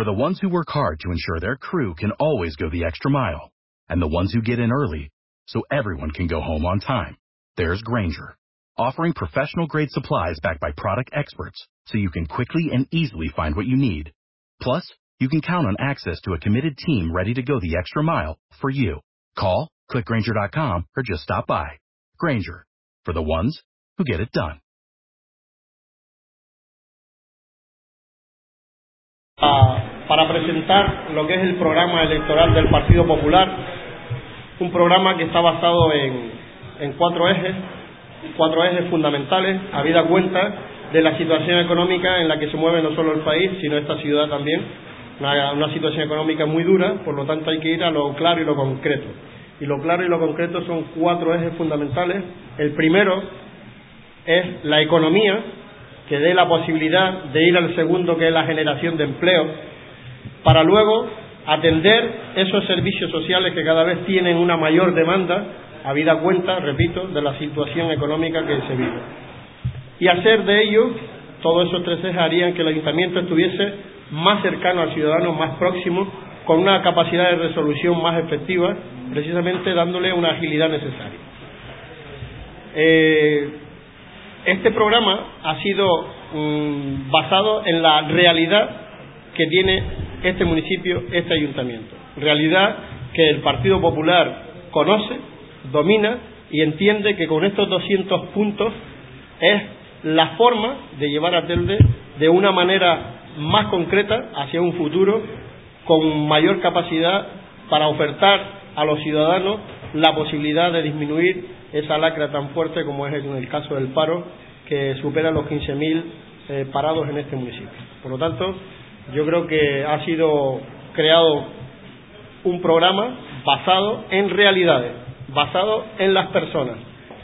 For the ones who work hard to ensure their crew can always go the extra mile, and the ones who get in early so everyone can go home on time, there's Granger, offering professional grade supplies backed by product experts so you can quickly and easily find what you need. Plus, you can count on access to a committed team ready to go the extra mile for you. Call, click clickgranger.com, or just stop by. Granger, for the ones who get it done. Uh, para presentar lo que es el programa electoral del Partido Popular, un programa que está basado en, cuatro ejes, cuatro ejes fundamentales, habida cuenta de la situación económica en la que se mueve no solo el país, sino esta ciudad también, una situación económica muy dura, por lo tanto hay que ir a lo claro y lo concreto. Y lo claro y lo concreto son cuatro ejes fundamentales. El primero es la economía, que dé la posibilidad de ir al segundo, que es la generación de empleo, para luego atender esos servicios sociales que cada vez tienen una mayor demanda, habida cuenta, repito, de la situación económica que se vive. Y hacer de ello, todos esos tres ejes harían que el ayuntamiento estuviese más cercano al ciudadano, más próximo, con una capacidad de resolución más efectiva, precisamente dándole una agilidad necesaria. Eh, este programa ha sido mm, basado en la realidad que tiene este municipio, este ayuntamiento. Realidad que el Partido Popular conoce, domina y entiende que con estos 200 puntos es la forma de llevar a Telde de una manera más concreta hacia un futuro con mayor capacidad para ofertar a los ciudadanos la posibilidad de disminuir esa lacra tan fuerte como es en el caso del paro, que supera los 15.000 eh, parados en este municipio. Por lo tanto, yo creo que ha sido creado un programa basado en realidades, basado en las personas,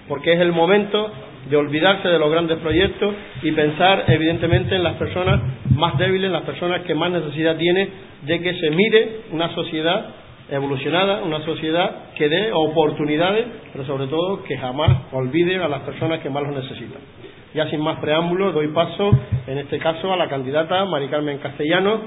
porque es el momento de olvidarse de los grandes proyectos y pensar evidentemente en las personas más débiles, las personas que más necesidad tienen de que se mire una sociedad evolucionada, una sociedad que dé oportunidades, pero sobre todo que jamás olvide a las personas que más lo necesitan. Ya sin más preámbulos, doy paso, en este caso, a la candidata Mari Carmen Castellano,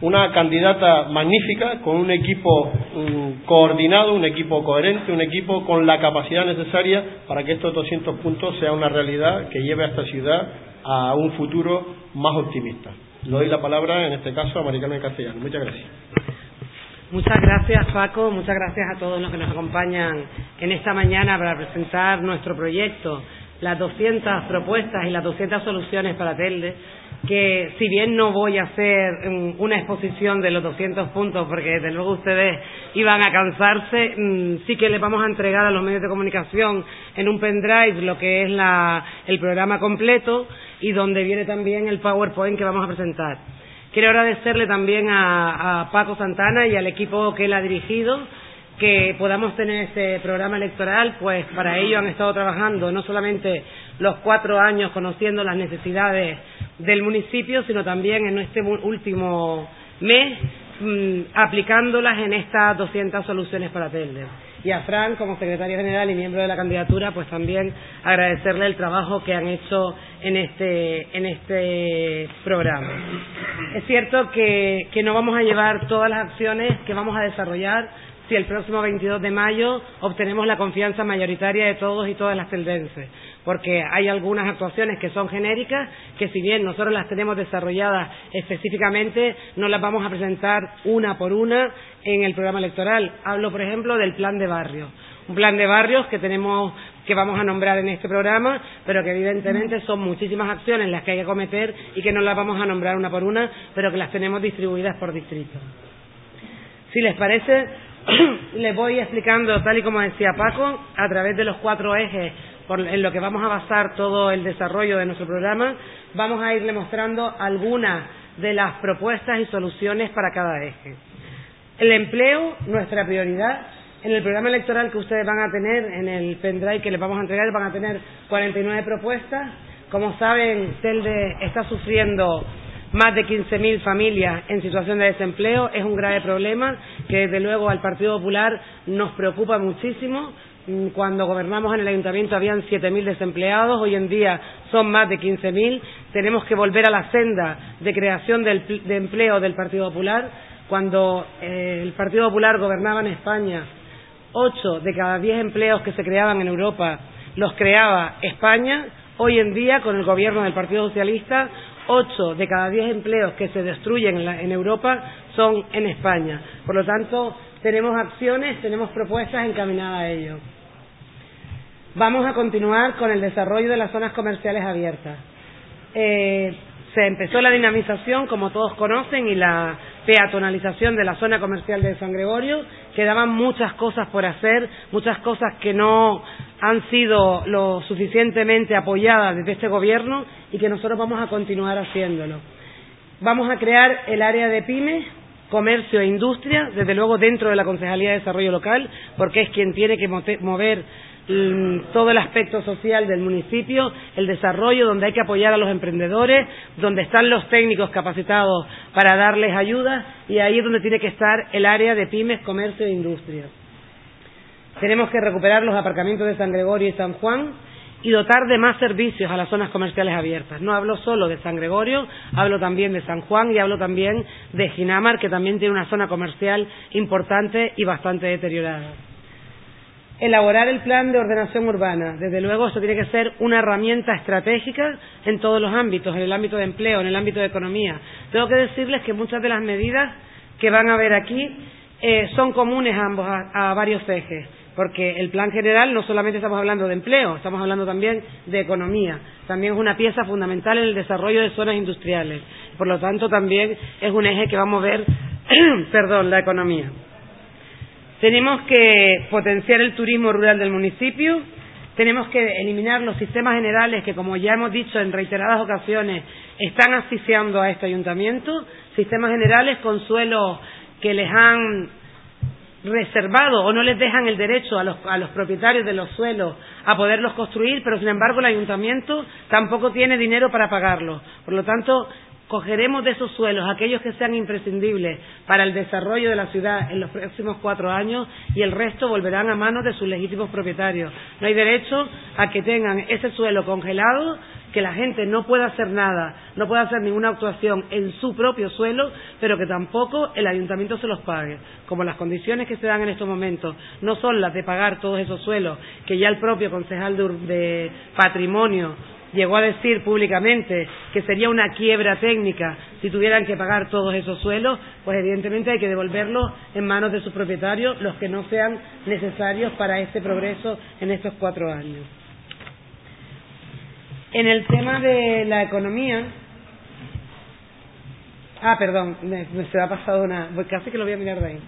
una candidata magnífica, con un equipo um, coordinado, un equipo coherente, un equipo con la capacidad necesaria para que estos 200 puntos sean una realidad que lleve a esta ciudad a un futuro más optimista. Le doy la palabra, en este caso, a Maricano Castellano. Muchas gracias. Muchas gracias, Paco. Muchas gracias a todos los que nos acompañan en esta mañana para presentar nuestro proyecto, las 200 propuestas y las 200 soluciones para Telde que si bien no voy a hacer una exposición de los 200 puntos, porque desde luego ustedes iban a cansarse, mm, sí que les vamos a entregar a los medios de comunicación en un pendrive lo que es la, el programa completo y donde viene también el PowerPoint que vamos a presentar. Quiero agradecerle también a, a Paco Santana y al equipo que él ha dirigido que podamos tener este programa electoral, pues para ello han estado trabajando no solamente los cuatro años conociendo las necesidades del municipio, sino también en este último mes mmm, aplicándolas en estas 200 soluciones para Telde. Y a Fran, como secretario general y miembro de la candidatura, pues también agradecerle el trabajo que han hecho en este, en este programa. Es cierto que, que no vamos a llevar todas las acciones que vamos a desarrollar si el próximo 22 de mayo obtenemos la confianza mayoritaria de todos y todas las teldenses porque hay algunas actuaciones que son genéricas, que si bien nosotros las tenemos desarrolladas específicamente, no las vamos a presentar una por una en el programa electoral. Hablo, por ejemplo, del plan de barrios. Un plan de barrios que tenemos que vamos a nombrar en este programa, pero que evidentemente son muchísimas acciones las que hay que cometer y que no las vamos a nombrar una por una, pero que las tenemos distribuidas por distrito. Si les parece, les voy explicando, tal y como decía Paco, a través de los cuatro ejes en lo que vamos a basar todo el desarrollo de nuestro programa, vamos a irle mostrando algunas de las propuestas y soluciones para cada eje. El empleo, nuestra prioridad. En el programa electoral que ustedes van a tener, en el pendrive que les vamos a entregar, van a tener 49 propuestas. Como saben, Telde está sufriendo más de 15.000 familias en situación de desempleo. Es un grave problema que, desde luego, al Partido Popular nos preocupa muchísimo Mm, cuando gobernamos en el ayuntamiento habían 7.000 desempleados, hoy en día son más de 15.000. Tenemos que volver a la senda de creación de empleo del Partido Popular. Cuando eh, el Partido Popular gobernaba en España, ocho de cada diez empleos que se creaban en Europa los creaba España. Hoy en día, con el gobierno del Partido Socialista, ocho de cada diez empleos que se destruyen en Europa son en España. Por lo tanto, tenemos acciones, tenemos propuestas encaminadas a ello. Vamos a continuar con el desarrollo de las zonas comerciales abiertas. Eh, se empezó la dinamización, como todos conocen, y la peatonalización de la zona comercial de San Gregorio. Quedaban muchas cosas por hacer, muchas cosas que no han sido lo suficientemente apoyadas desde este Gobierno y que nosotros vamos a continuar haciéndolo. Vamos a crear el área de pymes, comercio e industria, desde luego dentro de la Concejalía de Desarrollo Local, porque es quien tiene que mover todo el aspecto social del municipio, el desarrollo donde hay que apoyar a los emprendedores, donde están los técnicos capacitados para darles ayuda y ahí es donde tiene que estar el área de pymes, comercio e industria. Tenemos que recuperar los aparcamientos de San Gregorio y San Juan y dotar de más servicios a las zonas comerciales abiertas. No hablo solo de San Gregorio, hablo también de San Juan y hablo también de Ginamar, que también tiene una zona comercial importante y bastante deteriorada elaborar el plan de ordenación urbana. Desde luego, eso tiene que ser una herramienta estratégica en todos los ámbitos, en el ámbito de empleo, en el ámbito de economía. Tengo que decirles que muchas de las medidas que van a ver aquí eh, son comunes ambos, a, varios ejes, porque el plan general no solamente estamos hablando de empleo, estamos hablando también de economía. También es una pieza fundamental en el desarrollo de zonas industriales. Por lo tanto, también es un eje que vamos a ver, perdón, la economía. Tenemos que potenciar el turismo rural del municipio, tenemos que eliminar los sistemas generales que, como ya hemos dicho en reiteradas ocasiones, están asfixiando a este ayuntamiento, sistemas generales con suelos que les han reservado o no les dejan el derecho a los, a los, propietarios de los suelos a poderlos construir, pero sin embargo el ayuntamiento tampoco tiene dinero para pagarlos. Por lo tanto, cogeremos de esos suelos aquellos que sean imprescindibles para el desarrollo de la ciudad en los próximos cuatro años y el resto volverán a manos de sus legítimos propietarios. No hay derecho a que tengan ese suelo congelado, que la gente no pueda hacer nada, no pueda hacer ninguna actuación en su propio suelo, pero que tampoco el ayuntamiento se los pague. Como las condiciones que se dan en estos momentos no son las de pagar todos esos suelos, que ya el propio concejal de patrimonio llegó a decir públicamente que sería una quiebra técnica si tuvieran que pagar todos esos suelos, pues evidentemente hay que devolverlos en manos de sus propietarios, los que no sean necesarios para este progreso en estos cuatro años. En el tema de la economía, ah, perdón, me, se ha pasado una, pues casi que lo voy a mirar de ahí.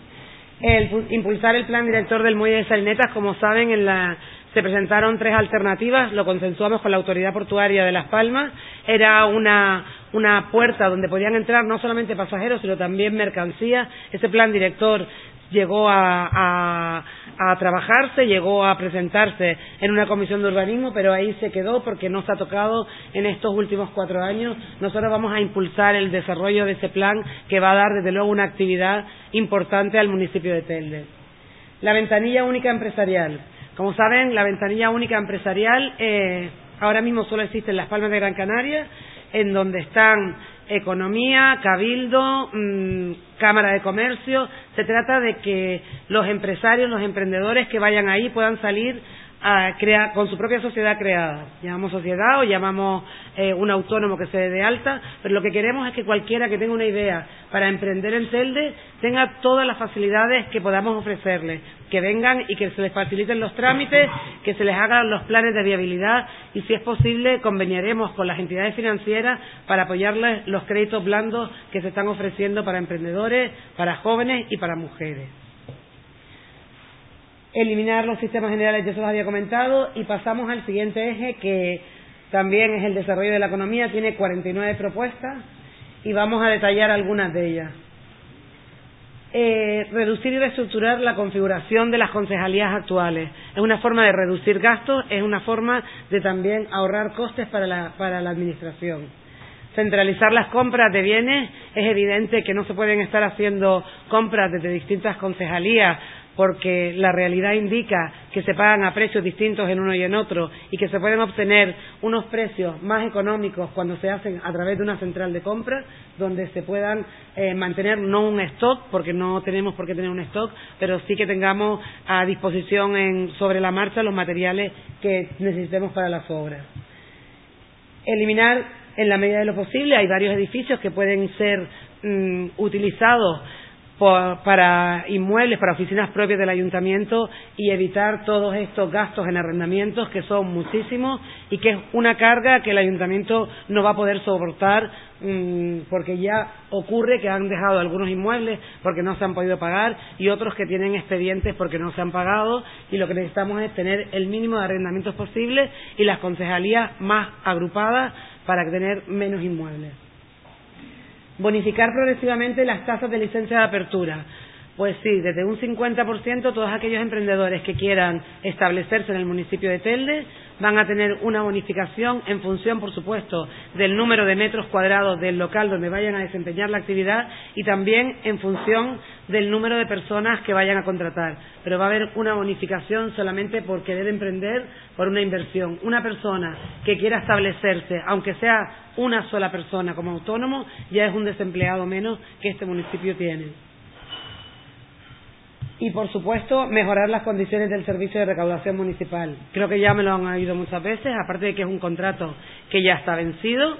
El, impulsar el plan director del muelle de Salinetas, como saben, en la se presentaron tres alternativas, lo consensuamos con la Autoridad Portuaria de Las Palmas. Era una, una puerta donde podían entrar no solamente pasajeros, sino también mercancías. Ese plan director llegó a, a, trabajarse, llegó a presentarse en una comisión de urbanismo, pero ahí se quedó porque no se ha tocado en estos últimos cuatro años. Nosotros vamos a impulsar el desarrollo de ese plan que va a dar, desde luego, una actividad importante al municipio de Telde. La ventanilla única empresarial. Como saben, la ventanilla única empresarial eh, ahora mismo solo existe en Las Palmas de Gran Canaria, en donde están economía, cabildo, mm, cámara de comercio. Se trata de que los empresarios, los emprendedores que vayan ahí puedan salir a crear, con su propia sociedad creada. Llamamos sociedad o llamamos eh, un autónomo que se dé de alta, pero lo que queremos es que cualquiera que tenga una idea para emprender en Telde tenga todas las facilidades que podamos ofrecerle, que vengan y que se les faciliten los trámites, que se les hagan los planes de viabilidad y, si es posible, conveniaremos con las entidades financieras para apoyarles los créditos blandos que se están ofreciendo para emprendedores, para jóvenes y para mujeres eliminar los sistemas generales, ya se los había comentado, y pasamos al siguiente eje que también es el desarrollo de la economía, tiene 49 propuestas y vamos a detallar algunas de ellas. Eh, reducir y reestructurar la configuración de las concejalías actuales. Es una forma de reducir gastos, es una forma de también ahorrar costes para la, para la Administración. Centralizar las compras de bienes, es evidente que no se pueden estar haciendo compras desde distintas concejalías porque la realidad indica que se pagan a precios distintos en uno y en otro y que se pueden obtener unos precios más económicos cuando se hacen a través de una central de compra, donde se puedan eh, mantener no un stock, porque no tenemos por qué tener un stock, pero sí que tengamos a disposición sobre la marcha los materiales que necesitemos para las obras. Eliminar en la medida de lo posible, hay varios edificios que pueden ser mm, utilizados para inmuebles, para oficinas propias del ayuntamiento y evitar todos estos gastos en arrendamientos que son muchísimos y que es una carga que el ayuntamiento no va a poder soportar mm, porque ya ocurre que han dejado algunos inmuebles porque no se han podido pagar y otros que tienen expedientes porque no se han pagado y lo que necesitamos es tener el mínimo de arrendamientos posible y las concejalías más agrupadas para tener menos inmuebles. Bonificar progresivamente las tasas de licencia de apertura. Pues sí, desde un 50% todos aquellos emprendedores que quieran establecerse en el municipio de Telde van a tener una bonificación en función, por supuesto, del número de metros cuadrados del local donde vayan a desempeñar la actividad y también en función del número de personas que vayan a contratar. Pero va a haber una bonificación solamente por querer emprender por una inversión. Una persona que quiera establecerse, aunque sea una sola persona como autónomo, ya es un desempleado menos que este municipio tiene y, por supuesto, mejorar las condiciones del servicio de recaudación municipal. Creo que ya me lo han oído muchas veces, aparte de que es un contrato que ya está vencido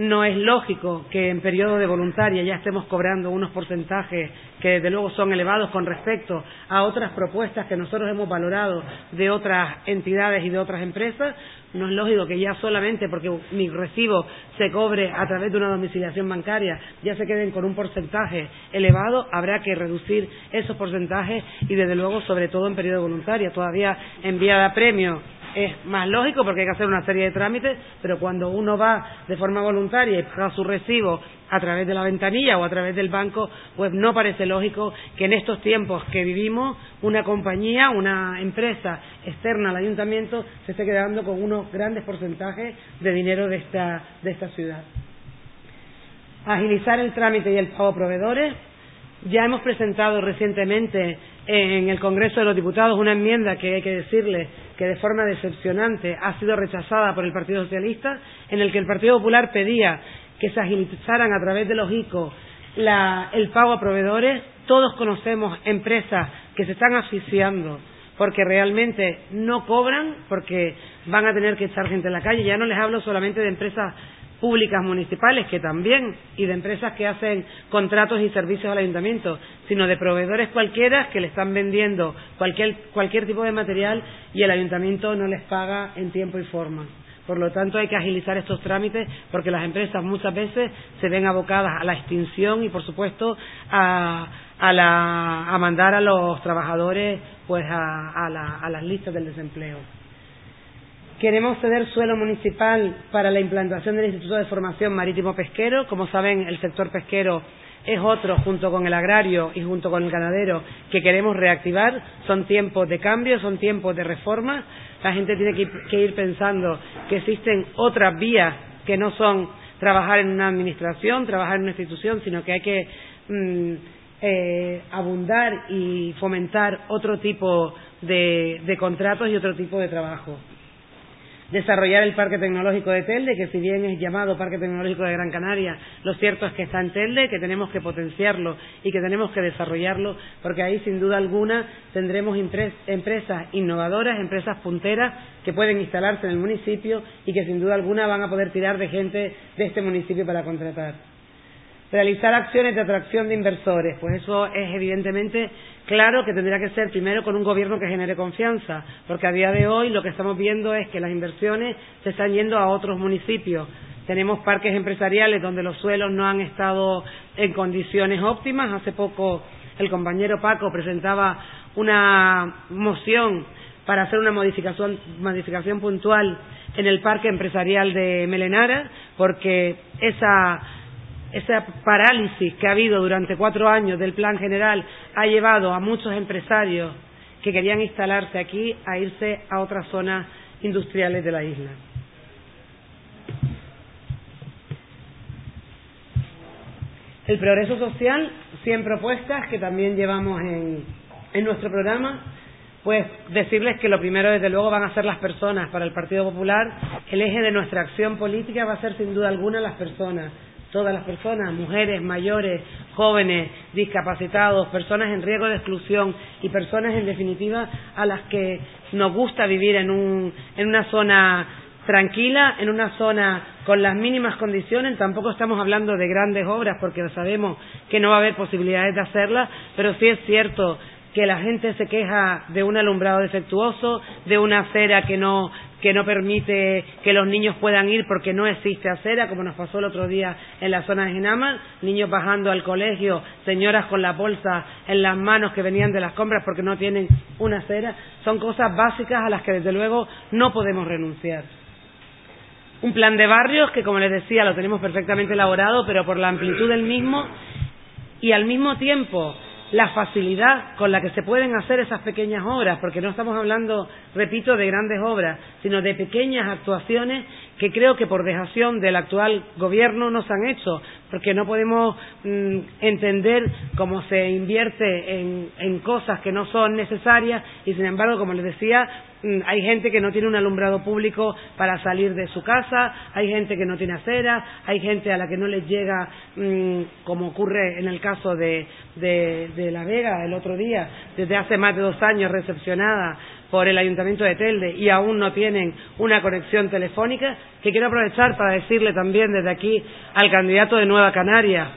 no es lógico que en periodo de voluntaria ya estemos cobrando unos porcentajes que desde luego son elevados con respecto a otras propuestas que nosotros hemos valorado de otras entidades y de otras empresas. No es lógico que ya solamente porque mi recibo se cobre a través de una domiciliación bancaria ya se queden con un porcentaje elevado. Habrá que reducir esos porcentajes y desde luego sobre todo en periodo de voluntaria. Todavía enviada premio es más lógico porque hay que hacer una serie de trámites, pero cuando uno va de forma voluntaria y paga su recibo a través de la ventanilla o a través del banco, pues no parece lógico que en estos tiempos que vivimos una compañía, una empresa externa al ayuntamiento se esté quedando con unos grandes porcentajes de dinero de esta, de esta ciudad. Agilizar el trámite y el pago proveedores. Ya hemos presentado recientemente en el Congreso de los Diputados una enmienda que hay que decirle que de forma decepcionante ha sido rechazada por el Partido Socialista, en el que el Partido Popular pedía que se agilizaran a través de los ICO el pago a proveedores. Todos conocemos empresas que se están asfixiando porque realmente no cobran, porque van a tener que echar gente en la calle. Ya no les hablo solamente de empresas públicas municipales, que también, y de empresas que hacen contratos y servicios al ayuntamiento, sino de proveedores cualquiera que le están vendiendo cualquier, cualquier tipo de material y el ayuntamiento no les paga en tiempo y forma. Por lo tanto, hay que agilizar estos trámites porque las empresas muchas veces se ven abocadas a la extinción y, por supuesto, a, a, mandar a los trabajadores pues a las listas del desempleo. Queremos ceder suelo municipal para la implantación del Instituto de Formación Marítimo Pesquero. Como saben, el sector pesquero es otro, junto con el agrario y junto con el ganadero, que queremos reactivar. Son tiempos de cambio, son tiempos de reforma. La gente tiene que ir, pensando que existen otras vías que no son trabajar en una administración, trabajar en una institución, sino que hay que mm, eh, abundar y fomentar otro tipo de contratos y otro tipo de trabajo desarrollar el Parque Tecnológico de Telde, que si bien es llamado Parque Tecnológico de Gran Canaria, lo cierto es que está en Telde, que tenemos que potenciarlo y que tenemos que desarrollarlo, porque ahí sin duda alguna tendremos empresas innovadoras, empresas punteras que pueden instalarse en el municipio y que sin duda alguna van a poder tirar de gente de este municipio para contratar. Realizar acciones de atracción de inversores, pues eso es evidentemente claro que tendría que ser primero con un gobierno que genere confianza, porque a día de hoy lo que estamos viendo es que las inversiones se están yendo a otros municipios. Tenemos parques empresariales donde los suelos no han estado en condiciones óptimas. Hace poco el compañero Paco presentaba una moción para hacer una modificación, modificación puntual en el parque empresarial de Melenara, porque esa esa parálisis que ha habido durante cuatro años del plan general ha llevado a muchos empresarios que querían instalarse aquí a irse a otras zonas industriales de la isla. El progreso social, 100 propuestas que también llevamos en, en nuestro programa. Pues decirles que lo primero, desde luego, van a ser las personas. Para el Partido Popular, el eje de nuestra acción política va a ser, sin duda alguna, las personas. Todas las personas, mujeres, mayores, jóvenes, discapacitados, personas en riesgo de exclusión y personas, en definitiva, a las que nos gusta vivir en, un, en una zona tranquila, en una zona con las mínimas condiciones. Tampoco estamos hablando de grandes obras porque sabemos que no va a haber posibilidades de hacerlas, pero sí es cierto que la gente se queja de un alumbrado defectuoso, de una acera que no, que no permite que los niños puedan ir porque no existe acera, como nos pasó el otro día en la zona de Genama, niños bajando al colegio, señoras con la bolsa en las manos que venían de las compras porque no tienen una acera. Son cosas básicas a las que desde luego no podemos renunciar. Un plan de barrios que, como les decía, lo tenemos perfectamente elaborado, pero por la amplitud del mismo y al mismo tiempo la facilidad con la que se pueden hacer esas pequeñas obras, porque no estamos hablando, repito, de grandes obras, sino de pequeñas actuaciones que creo que por dejación del actual gobierno no se han hecho, porque no podemos mm, entender cómo se invierte en, cosas que no son necesarias y, sin embargo, como les decía, hay gente que no tiene un alumbrado público para salir de su casa, hay gente que no tiene acera, hay gente a la que no les llega, mm, como ocurre en el caso de, de La Vega el otro día, desde hace más de dos años recepcionada por el Ayuntamiento de Telde y aún no tienen una conexión telefónica, que quiero aprovechar para decirle también desde aquí al candidato de Nueva Canaria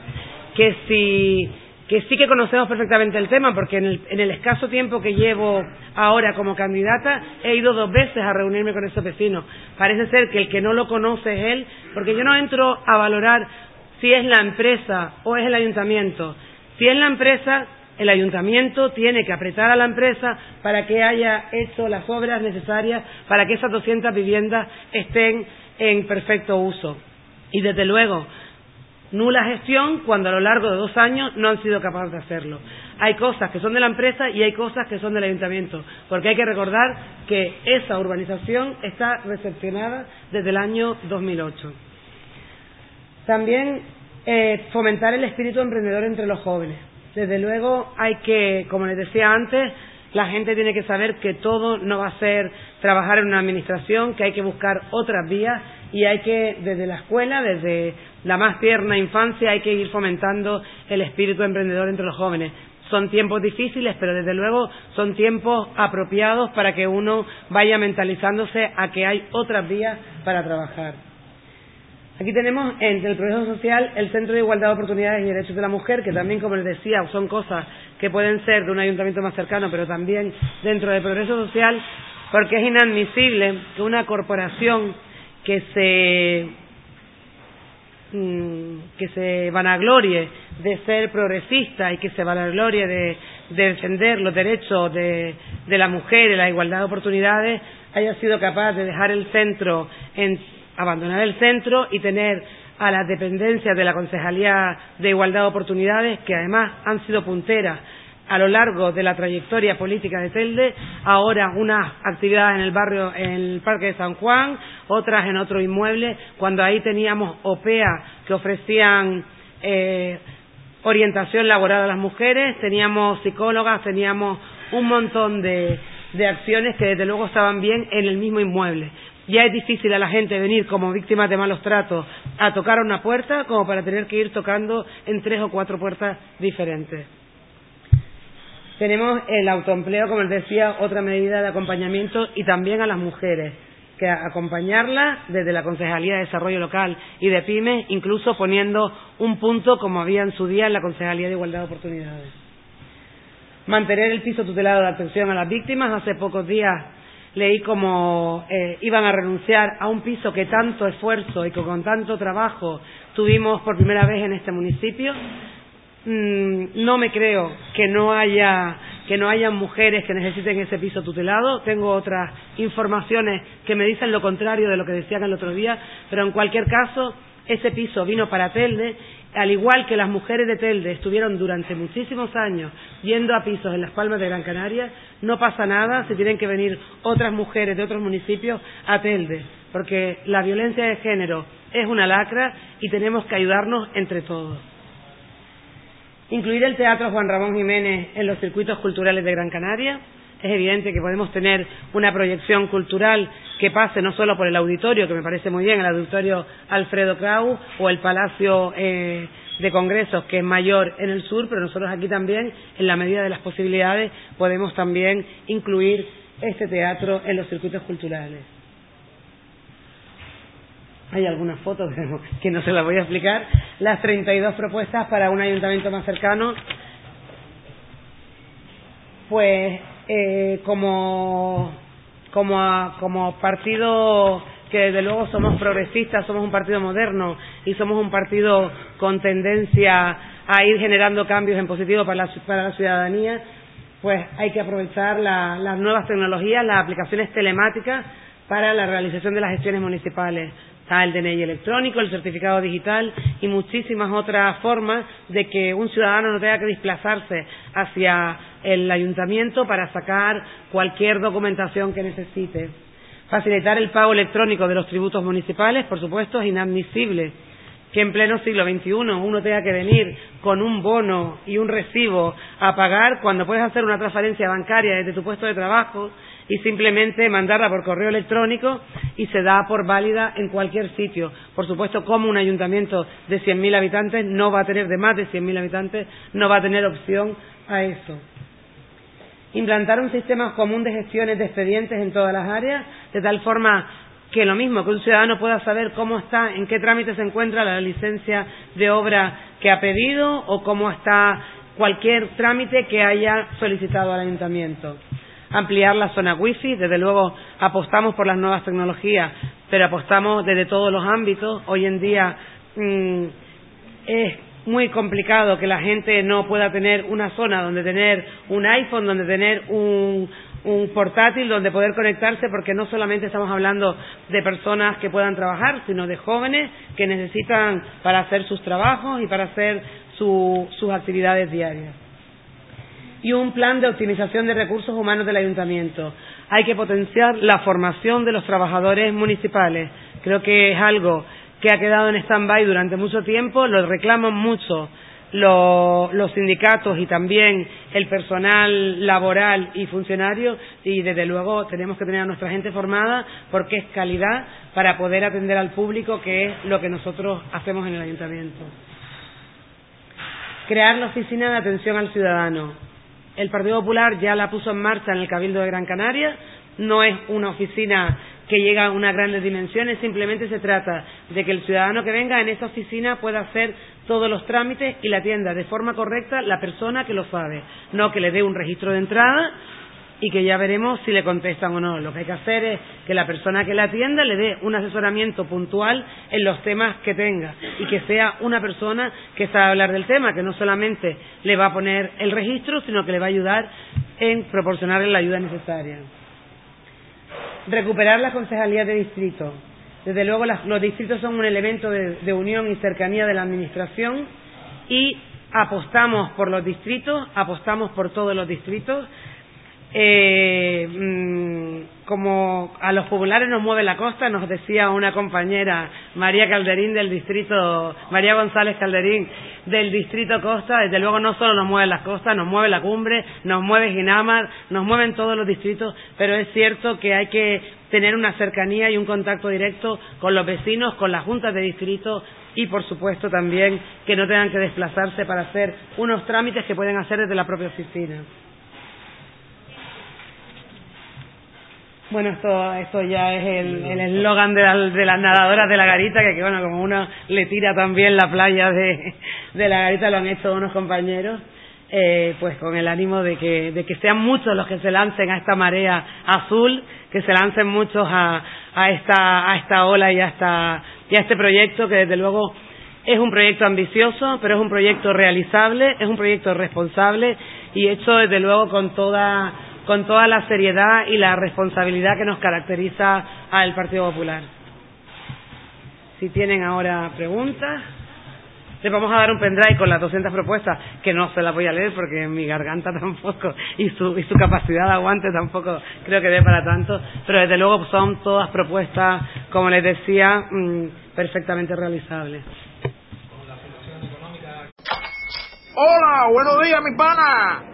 que si que sí que conocemos perfectamente el tema, porque en el, en el, escaso tiempo que llevo ahora como candidata he ido dos veces a reunirme con esos vecinos. Parece ser que el que no lo conoce es él, porque yo no entro a valorar si es la empresa o es el ayuntamiento. Si es la empresa, el ayuntamiento tiene que apretar a la empresa para que haya hecho las obras necesarias para que esas 200 viviendas estén en perfecto uso. Y desde luego, nula gestión cuando a lo largo de dos años no han sido capaces de hacerlo. Hay cosas que son de la empresa y hay cosas que son del ayuntamiento, porque hay que recordar que esa urbanización está recepcionada desde el año 2008. También eh, fomentar el espíritu emprendedor entre los jóvenes. Desde luego hay que, como les decía antes, la gente tiene que saber que todo no va a ser trabajar en una administración, que hay que buscar otras vías y hay que, desde la escuela, desde la más tierna infancia, hay que ir fomentando el espíritu emprendedor entre los jóvenes. Son tiempos difíciles, pero desde luego son tiempos apropiados para que uno vaya mentalizándose a que hay otras vías para trabajar. Aquí tenemos entre el progreso social el Centro de Igualdad de Oportunidades y Derechos de la Mujer, que también, como les decía, son cosas que pueden ser de un ayuntamiento más cercano, pero también dentro del progreso social, porque es inadmisible que una corporación que se que se vanaglorie de ser progresista y que se vanaglorie de, de defender los derechos de, de la mujer y la igualdad de oportunidades haya sido capaz de dejar el centro en abandonar el centro y tener a las dependencias de la Concejalía de Igualdad de Oportunidades, que además han sido punteras a lo largo de la trayectoria política de Telde, ahora unas actividades en el barrio, en el Parque de San Juan, otras en otro inmueble, cuando ahí teníamos OPEA que ofrecían eh, orientación laboral a las mujeres, teníamos psicólogas, teníamos un montón de acciones que desde luego estaban bien en el mismo inmueble. Ya es difícil a la gente venir como víctimas de malos tratos a tocar una puerta como para tener que ir tocando en tres o cuatro puertas diferentes. Tenemos el autoempleo, como les decía, otra medida de acompañamiento y también a las mujeres, que acompañarlas desde la Concejalía de Desarrollo Local y de PYME, incluso poniendo un punto como había en su día en la Concejalía de Igualdad de Oportunidades. Mantener el piso tutelado de atención a las víctimas. Hace pocos días leí como eh, iban a renunciar a un piso que tanto esfuerzo y que con tanto trabajo tuvimos por primera vez en este municipio. Mm, no me creo que no haya que no haya mujeres que necesiten ese piso tutelado. Tengo otras informaciones que me dicen lo contrario de lo que decían el otro día, pero en cualquier caso ese piso vino para Telde al igual que las mujeres de Telde estuvieron durante muchísimos años yendo a pisos en las Palmas de Gran Canaria, no pasa nada si tienen que venir otras mujeres de otros municipios a Telde, porque la violencia de género es una lacra y tenemos que ayudarnos entre todos. Incluir el Teatro Juan Ramón Jiménez en los circuitos culturales de Gran Canaria es evidente que podemos tener una proyección cultural que pase no solo por el auditorio, que me parece muy bien, el auditorio Alfredo Krau o el Palacio eh, de Congresos, que es mayor en el sur, pero nosotros aquí también, en la medida de las posibilidades, podemos también incluir este teatro en los circuitos culturales. Hay algunas fotos que no se las voy a explicar. Las 32 propuestas para un ayuntamiento más cercano. Pues eh, como, como, como partido que desde luego somos progresistas, somos un partido moderno y somos un partido con tendencia a ir generando cambios en positivo para la, para la ciudadanía, pues hay que aprovechar las nuevas tecnologías, las aplicaciones telemáticas para la realización de las gestiones municipales. Está el DNI electrónico, el certificado digital y muchísimas otras formas de que un ciudadano no tenga que desplazarse hacia el ayuntamiento para sacar cualquier documentación que necesite. Facilitar el pago electrónico de los tributos municipales, por supuesto, es inadmisible que en pleno siglo XXI uno tenga que venir con un bono y un recibo a pagar cuando puedes hacer una transferencia bancaria desde tu puesto de trabajo y simplemente mandarla por correo electrónico y se da por válida en cualquier sitio. Por supuesto, como un ayuntamiento de 100.000 habitantes no va a tener, de más de 100.000 habitantes, no va a tener opción a eso. Implantar un sistema común de gestiones de expedientes en todas las áreas, de tal forma que lo mismo, que un ciudadano pueda saber cómo está, en qué trámite se encuentra la licencia de obra que ha pedido o cómo está cualquier trámite que haya solicitado al ayuntamiento ampliar la zona wifi. Desde luego apostamos por las nuevas tecnologías, pero apostamos desde todos los ámbitos. Hoy en día mm, es muy complicado que la gente no pueda tener una zona donde tener un iPhone, donde tener un, un portátil donde poder conectarse porque no solamente estamos hablando de personas que puedan trabajar, sino de jóvenes que necesitan para hacer sus trabajos y para hacer sus actividades diarias y un plan de optimización de recursos humanos del ayuntamiento. Hay que potenciar la formación de los trabajadores municipales. Creo que es algo que ha quedado en stand-by durante mucho tiempo, lo reclaman mucho los, sindicatos y también el personal laboral y funcionario y desde luego tenemos que tener a nuestra gente formada porque es calidad para poder atender al público que es lo que nosotros hacemos en el ayuntamiento. Crear la oficina de atención al ciudadano. El Partido Popular ya la puso en marcha en el Cabildo de Gran Canaria. No es una oficina que llega a unas grandes dimensiones, simplemente se trata de que el ciudadano que venga en esa oficina pueda hacer todos los trámites y la atienda de forma correcta la persona que lo sabe, no que le dé un registro de entrada y que ya veremos si le contestan o no. Lo que hay que hacer es que la persona que la atienda le dé un asesoramiento puntual en los temas que tenga y que sea una persona que sabe hablar del tema, que no solamente le va a poner el registro, sino que le va a ayudar en proporcionarle la ayuda necesaria. Recuperar la concejalía de distrito. Desde luego los distritos son un elemento de unión y cercanía de la Administración y apostamos por los distritos, apostamos por todos los distritos eh, mm, como a los populares nos mueve la costa, nos decía una compañera, María Calderín del distrito, María González Calderín del distrito Costa, desde luego no solo nos mueve las costas, nos mueve la cumbre, nos mueve Ginamar, nos mueven todos los distritos, pero es cierto que hay que tener una cercanía y un contacto directo con los vecinos, con las juntas de distrito y, por supuesto, también que no tengan que desplazarse para hacer unos trámites que pueden hacer desde la propia oficina. Bueno, esto, esto ya es el eslogan de, de, las nadadoras de la garita, que, bueno, como uno le tira también la playa de, de la garita, lo han hecho unos compañeros, eh, pues con el ánimo de que, de que sean muchos los que se lancen a esta marea azul, que se lancen muchos a, a, esta, a esta ola y a, esta, y a este proyecto, que desde luego es un proyecto ambicioso, pero es un proyecto realizable, es un proyecto responsable y hecho desde luego con toda con toda la seriedad y la responsabilidad que nos caracteriza al Partido Popular. Si tienen ahora preguntas, les vamos a dar un pendrive con las 200 propuestas, que no se las voy a leer porque mi garganta tampoco y su, y su capacidad de aguante tampoco creo que dé para tanto, pero desde luego son todas propuestas, como les decía, mm, perfectamente realizables. Hola, buenos días, mi pana.